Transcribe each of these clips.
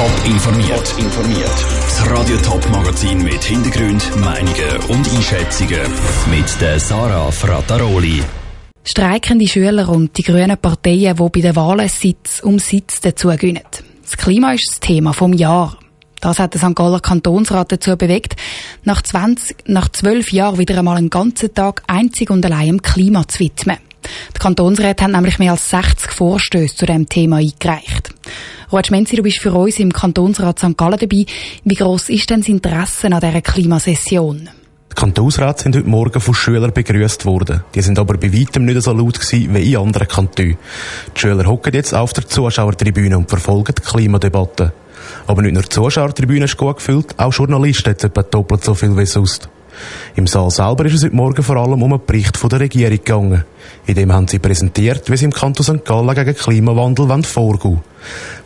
Top informiert. informiert. Das Radio Top Magazin mit Hintergrund, Meinungen und Einschätzungen mit der Sarah Frataroli. Streikende Schüler und die grünen Parteien, die bei den Wahlen Sitz um Sitz dazu gewinnen. Das Klima ist das Thema vom Jahr. Das hat der St. Galler Kantonsrat dazu bewegt, nach 20, nach zwölf Jahren wieder einmal einen ganzen Tag einzig und allein dem Klima zu widmen. Die Kantonsräte haben nämlich mehr als 60 Vorstöße zu diesem Thema eingereicht. Ruud Schmenzi, du bist für uns im Kantonsrat St. Gallen dabei. Wie gross ist denn das Interesse an dieser Klimasession? Die Kantonsräte sind heute Morgen von Schülern begrüßt worden. Die sind aber bei weitem nicht so laut gewesen wie in anderen Kantonen. Die Schüler hocken jetzt auf der Zuschauertribüne und verfolgen die Klimadebatte. Aber nicht nur die Zuschauertribüne ist gut gefüllt, auch Journalisten hat etwa doppelt so viel wie sonst. Im Saal selber ist es heute Morgen vor allem um einen Bericht von der Regierung gegangen. In dem haben sie präsentiert, wie sie im Kanton St. Gallen gegen Klimawandel vorgehen wollen.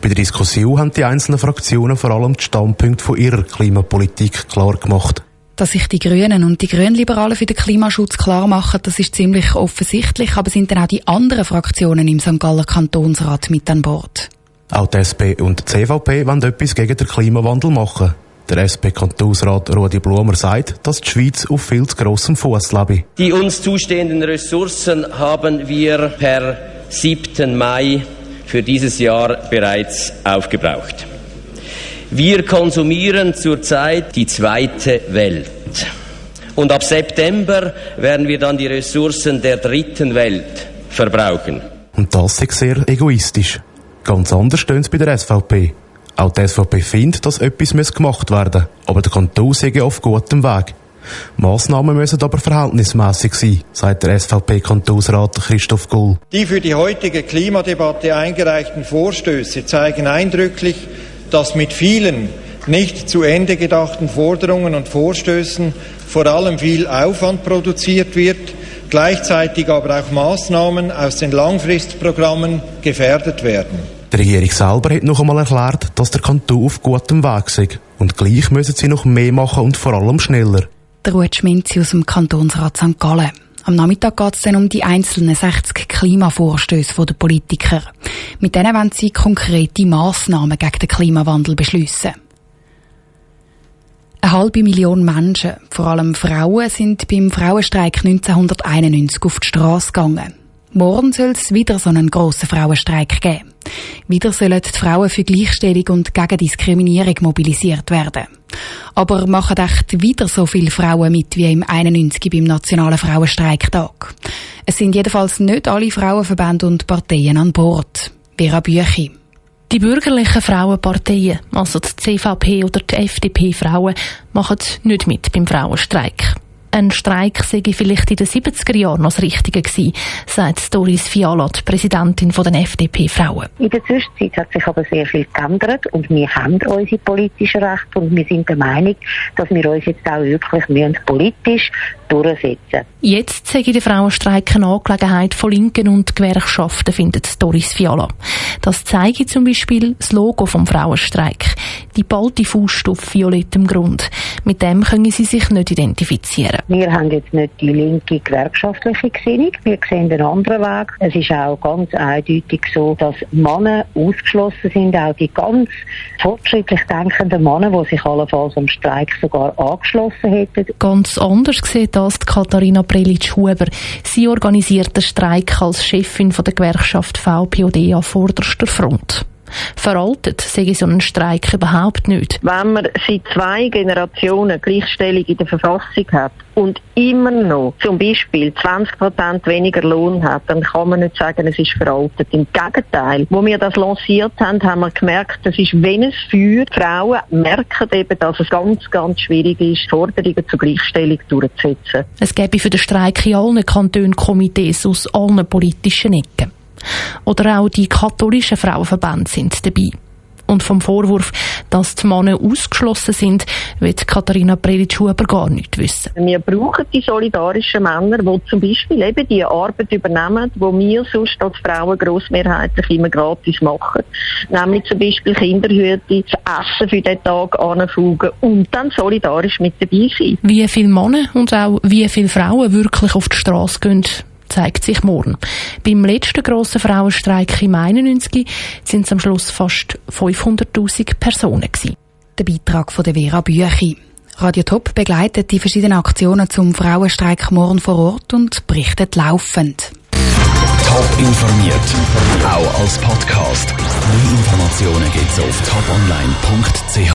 Bei der Diskussion haben die einzelnen Fraktionen vor allem die Standpunkte von ihrer Klimapolitik klar gemacht. Dass sich die Grünen und die Grünliberalen für den Klimaschutz klar machen, das ist ziemlich offensichtlich, aber sind dann auch die anderen Fraktionen im St. Galler Kantonsrat mit an Bord? Auch die SP und die CVP wollen etwas gegen den Klimawandel machen. Der SP-Kantonsrat Rudi Blumer sagt, dass die Schweiz auf viel zu grossem Fuß lebe. Die uns zustehenden Ressourcen haben wir per 7. Mai für dieses Jahr bereits aufgebraucht. Wir konsumieren zurzeit die zweite Welt. Und ab September werden wir dann die Ressourcen der dritten Welt verbrauchen. Und das ist sehr egoistisch. Ganz anders stehen es bei der SVP. Auch die SVP findet, dass etwas gemacht werden muss, aber der Kanton sei auf gutem Weg. Massnahmen müssen aber verhältnismäßig sein, sagt der SVP-Kantonsrat Christoph Gull. Die für die heutige Klimadebatte eingereichten Vorstöße zeigen eindrücklich, dass mit vielen nicht zu Ende gedachten Forderungen und Vorstößen vor allem viel Aufwand produziert wird, gleichzeitig aber auch Maßnahmen aus den Langfristprogrammen gefährdet werden. Die Regierung selber hat noch einmal erklärt, dass der Kanton auf gutem Weg sei. Und gleich müssen sie noch mehr machen und vor allem schneller. Der Ruud Schminzi aus dem Kantonsrat St. Gallen. Am Nachmittag geht es dann um die einzelnen 60 Klimavorstöße der Politiker. Mit denen wollen sie konkrete Massnahmen gegen den Klimawandel beschließen. Eine halbe Million Menschen, vor allem Frauen, sind beim Frauenstreik 1991 auf die Straße gegangen. Morgen soll es wieder so einen grossen Frauenstreik geben. Wieder sollen die Frauen für Gleichstellung und gegen Diskriminierung mobilisiert werden. Aber machen echt wieder so viele Frauen mit wie im 91 beim Nationalen Frauenstreiktag. Es sind jedenfalls nicht alle Frauenverbände und Parteien an Bord. Vera Büchi. Die bürgerlichen Frauenparteien, also die CVP oder die FDP-Frauen, machen nicht mit beim Frauenstreik. Ein Streik sei vielleicht in den 70er Jahren noch das Richtige gewesen, sagt Doris Fiala, die Präsidentin der FDP-Frauen. In der Zwischenzeit hat sich aber sehr viel geändert und wir haben unsere politischen Rechte und wir sind der Meinung, dass wir uns jetzt auch wirklich müssen politisch durchsetzen Jetzt sage der Frauenstreik eine Angelegenheit von Linken und Gewerkschaften, findet Doris Fiala. Das zeige zum Beispiel das Logo vom Frauenstreik. Die ballte Faust auf violettem Grund. Mit dem können sie sich nicht identifizieren. Wir haben jetzt nicht die linke gewerkschaftliche Gesinnung, wir sehen einen anderen Weg. Es ist auch ganz eindeutig so, dass Männer ausgeschlossen sind, auch die ganz fortschrittlich denkenden Männer, die sich allenfalls am Streik sogar angeschlossen hätten. Ganz anders sieht das die Katharina Prelitsch-Huber. Sie organisiert den Streik als Chefin der Gewerkschaft VPOD an vorderster Front. Veraltet sehe ich so einen Streik überhaupt nicht. Wenn man seit zwei Generationen Gleichstellung in der Verfassung hat und immer noch zum Beispiel 20 Prozent weniger Lohn hat, dann kann man nicht sagen, es ist veraltet. Im Gegenteil, wo wir das lanciert haben, haben wir gemerkt, das ist wenn es für Frauen merken eben, dass es ganz, ganz schwierig ist, Forderungen zur Gleichstellung durchzusetzen. Es gäbe für den Streik in allen Kantonen Komitees aus allen politischen Ecken. Oder auch die katholischen Frauenverbände sind dabei. Und vom Vorwurf, dass die Männer ausgeschlossen sind, wird Katharina Prelitsch-Huber gar nicht wissen. Wir brauchen die solidarischen Männer, die zum Beispiel eben die Arbeit übernehmen, die wir sonst als Frauen grossmehrheitlich immer gratis machen. Nämlich zum Beispiel Kinderhüte, das Essen für den Tag anfugen und dann solidarisch mit dabei sein. Wie viele Männer und auch wie viele Frauen wirklich auf die Straße gehen, zeigt sich morgen. Beim letzten grossen Frauenstreik im 91 sind es am Schluss fast 500.000 Personen gewesen. Der Beitrag von der Vera Büchi. Radio Top begleitet die verschiedenen Aktionen zum Frauenstreik morgen vor Ort und berichtet laufend. Top informiert, auch als Podcast. Mehr Informationen gibt's auf toponline.ch.